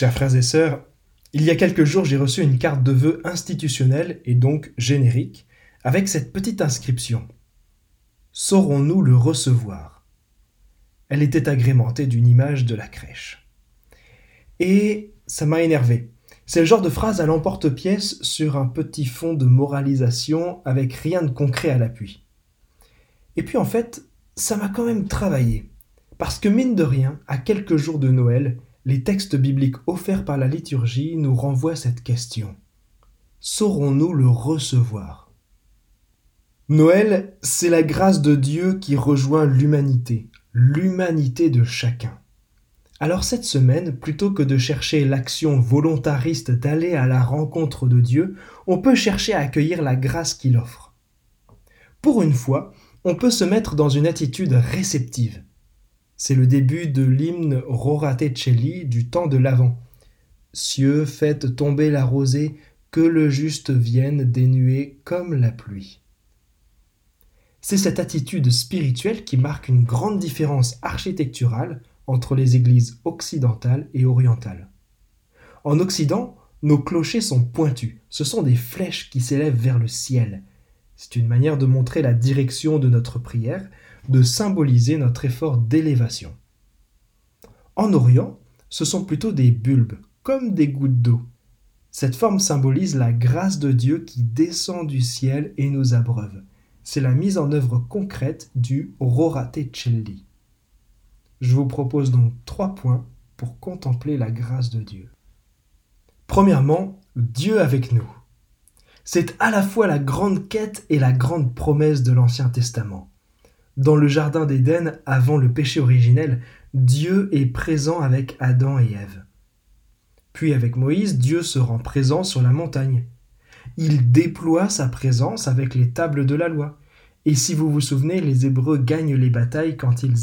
Chers frères et sœurs, il y a quelques jours, j'ai reçu une carte de vœux institutionnelle et donc générique, avec cette petite inscription. Saurons-nous le recevoir? Elle était agrémentée d'une image de la crèche. Et ça m'a énervé. C'est le genre de phrase à l'emporte-pièce sur un petit fond de moralisation avec rien de concret à l'appui. Et puis en fait, ça m'a quand même travaillé. Parce que mine de rien, à quelques jours de Noël, les textes bibliques offerts par la liturgie nous renvoient cette question. Saurons-nous le recevoir? Noël, c'est la grâce de Dieu qui rejoint l'humanité, l'humanité de chacun. Alors cette semaine, plutôt que de chercher l'action volontariste d'aller à la rencontre de Dieu, on peut chercher à accueillir la grâce qu'il offre. Pour une fois, on peut se mettre dans une attitude réceptive. C'est le début de l'hymne Rorate Celli du temps de l'Avent. Cieux, faites tomber la rosée, que le juste vienne dénuer comme la pluie. C'est cette attitude spirituelle qui marque une grande différence architecturale entre les églises occidentales et orientales. En Occident, nos clochers sont pointus, ce sont des flèches qui s'élèvent vers le ciel. C'est une manière de montrer la direction de notre prière, de symboliser notre effort d'élévation. En Orient, ce sont plutôt des bulbes, comme des gouttes d'eau. Cette forme symbolise la grâce de Dieu qui descend du ciel et nous abreuve. C'est la mise en œuvre concrète du Rorate Celli. Je vous propose donc trois points pour contempler la grâce de Dieu. Premièrement, Dieu avec nous. C'est à la fois la grande quête et la grande promesse de l'Ancien Testament. Dans le Jardin d'Éden, avant le péché originel, Dieu est présent avec Adam et Ève. Puis avec Moïse, Dieu se rend présent sur la montagne. Il déploie sa présence avec les tables de la loi. Et si vous vous souvenez, les Hébreux gagnent les batailles quand ils,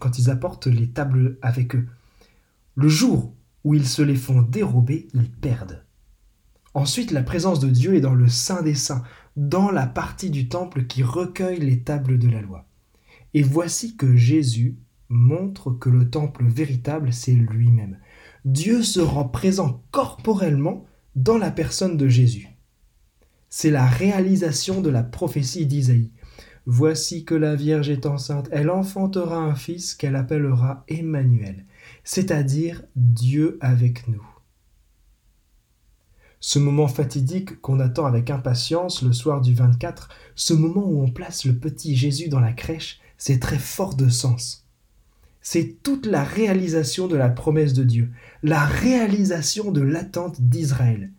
quand ils apportent les tables avec eux. Le jour où ils se les font dérober, ils perdent. Ensuite, la présence de Dieu est dans le Saint des Saints, dans la partie du temple qui recueille les tables de la loi. Et voici que Jésus montre que le temple véritable, c'est lui-même. Dieu se rend présent corporellement dans la personne de Jésus. C'est la réalisation de la prophétie d'Isaïe. Voici que la Vierge est enceinte, elle enfantera un fils qu'elle appellera Emmanuel, c'est-à-dire Dieu avec nous. Ce moment fatidique qu'on attend avec impatience le soir du 24, ce moment où on place le petit Jésus dans la crèche, c'est très fort de sens. C'est toute la réalisation de la promesse de Dieu, la réalisation de l'attente d'Israël.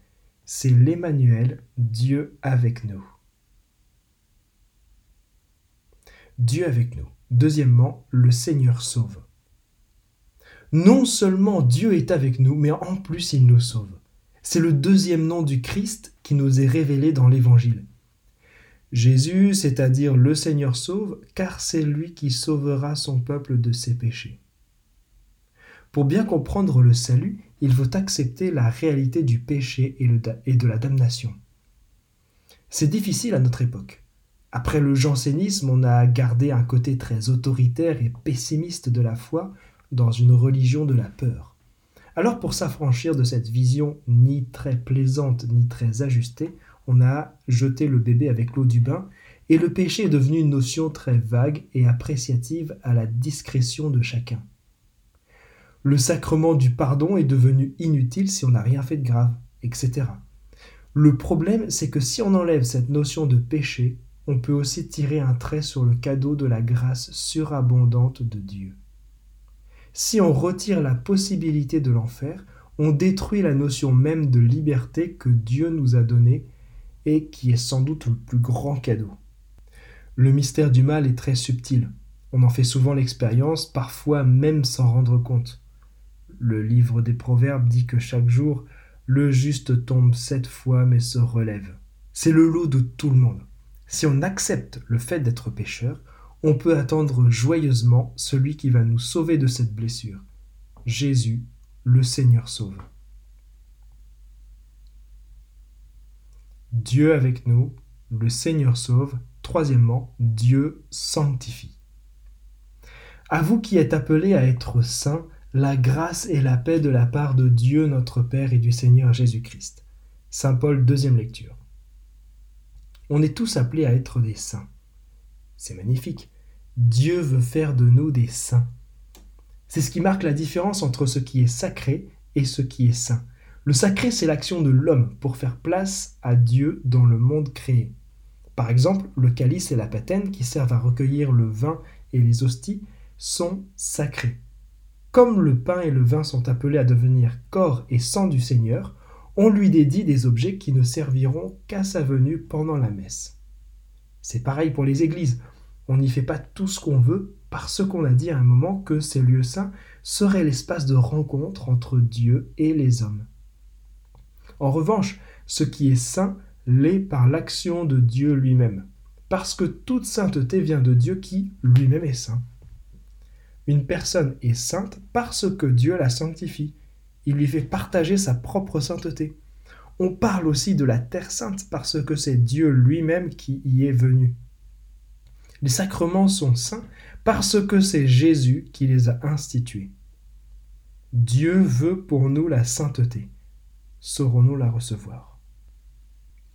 C'est l'Emmanuel, Dieu avec nous. Dieu avec nous. Deuxièmement, le Seigneur sauve. Non seulement Dieu est avec nous, mais en plus il nous sauve. C'est le deuxième nom du Christ qui nous est révélé dans l'Évangile. Jésus, c'est-à-dire le Seigneur sauve, car c'est lui qui sauvera son peuple de ses péchés. Pour bien comprendre le salut, il faut accepter la réalité du péché et, de la damnation. C'est difficile à notre époque. Après le jansénisme, on a gardé un côté très autoritaire et pessimiste de la foi dans une religion de la peur. Alors pour s'affranchir de cette vision ni très plaisante ni très ajustée, on a jeté le bébé avec l'eau du bain, et le péché est devenu une notion très vague et appréciative à la discrétion de chacun. Le sacrement du pardon est devenu inutile si on n'a rien fait de grave, etc. Le problème, c'est que si on enlève cette notion de péché, on peut aussi tirer un trait sur le cadeau de la grâce surabondante de Dieu. Si on retire la possibilité de l'enfer, on détruit la notion même de liberté que Dieu nous a donnée et qui est sans doute le plus grand cadeau. Le mystère du mal est très subtil. On en fait souvent l'expérience, parfois même sans rendre compte. Le livre des Proverbes dit que chaque jour, le juste tombe sept fois mais se relève. C'est le lot de tout le monde. Si on accepte le fait d'être pécheur, on peut attendre joyeusement celui qui va nous sauver de cette blessure. Jésus, le Seigneur sauve. Dieu avec nous, le Seigneur sauve. Troisièmement, Dieu sanctifie. À vous qui êtes appelés à être saints, la grâce et la paix de la part de Dieu notre Père et du Seigneur Jésus-Christ. Saint Paul, deuxième lecture. On est tous appelés à être des saints. C'est magnifique. Dieu veut faire de nous des saints. C'est ce qui marque la différence entre ce qui est sacré et ce qui est saint. Le sacré, c'est l'action de l'homme pour faire place à Dieu dans le monde créé. Par exemple, le calice et la patène qui servent à recueillir le vin et les hosties sont sacrés. Comme le pain et le vin sont appelés à devenir corps et sang du Seigneur, on lui dédie des objets qui ne serviront qu'à sa venue pendant la messe. C'est pareil pour les églises. On n'y fait pas tout ce qu'on veut parce qu'on a dit à un moment que ces lieux saints seraient l'espace de rencontre entre Dieu et les hommes. En revanche, ce qui est saint l'est par l'action de Dieu lui-même, parce que toute sainteté vient de Dieu qui lui-même est saint. Une personne est sainte parce que Dieu la sanctifie. Il lui fait partager sa propre sainteté. On parle aussi de la terre sainte parce que c'est Dieu lui-même qui y est venu. Les sacrements sont saints parce que c'est Jésus qui les a institués. Dieu veut pour nous la sainteté. Saurons-nous la recevoir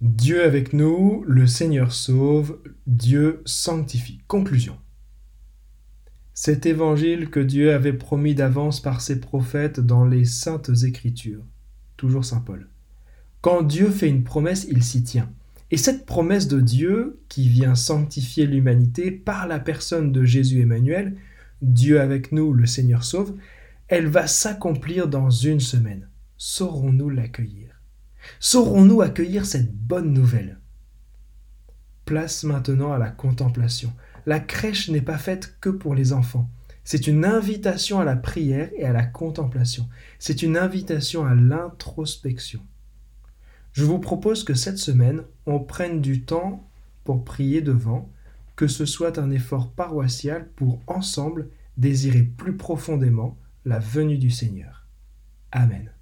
Dieu avec nous, le Seigneur sauve, Dieu sanctifie. Conclusion. Cet évangile que Dieu avait promis d'avance par ses prophètes dans les saintes écritures. Toujours Saint Paul. Quand Dieu fait une promesse, il s'y tient. Et cette promesse de Dieu, qui vient sanctifier l'humanité par la personne de Jésus Emmanuel, Dieu avec nous, le Seigneur sauve, elle va s'accomplir dans une semaine. Saurons-nous l'accueillir? Saurons-nous accueillir cette bonne nouvelle? Place maintenant à la contemplation, la crèche n'est pas faite que pour les enfants. C'est une invitation à la prière et à la contemplation. C'est une invitation à l'introspection. Je vous propose que cette semaine, on prenne du temps pour prier devant, que ce soit un effort paroissial pour ensemble désirer plus profondément la venue du Seigneur. Amen.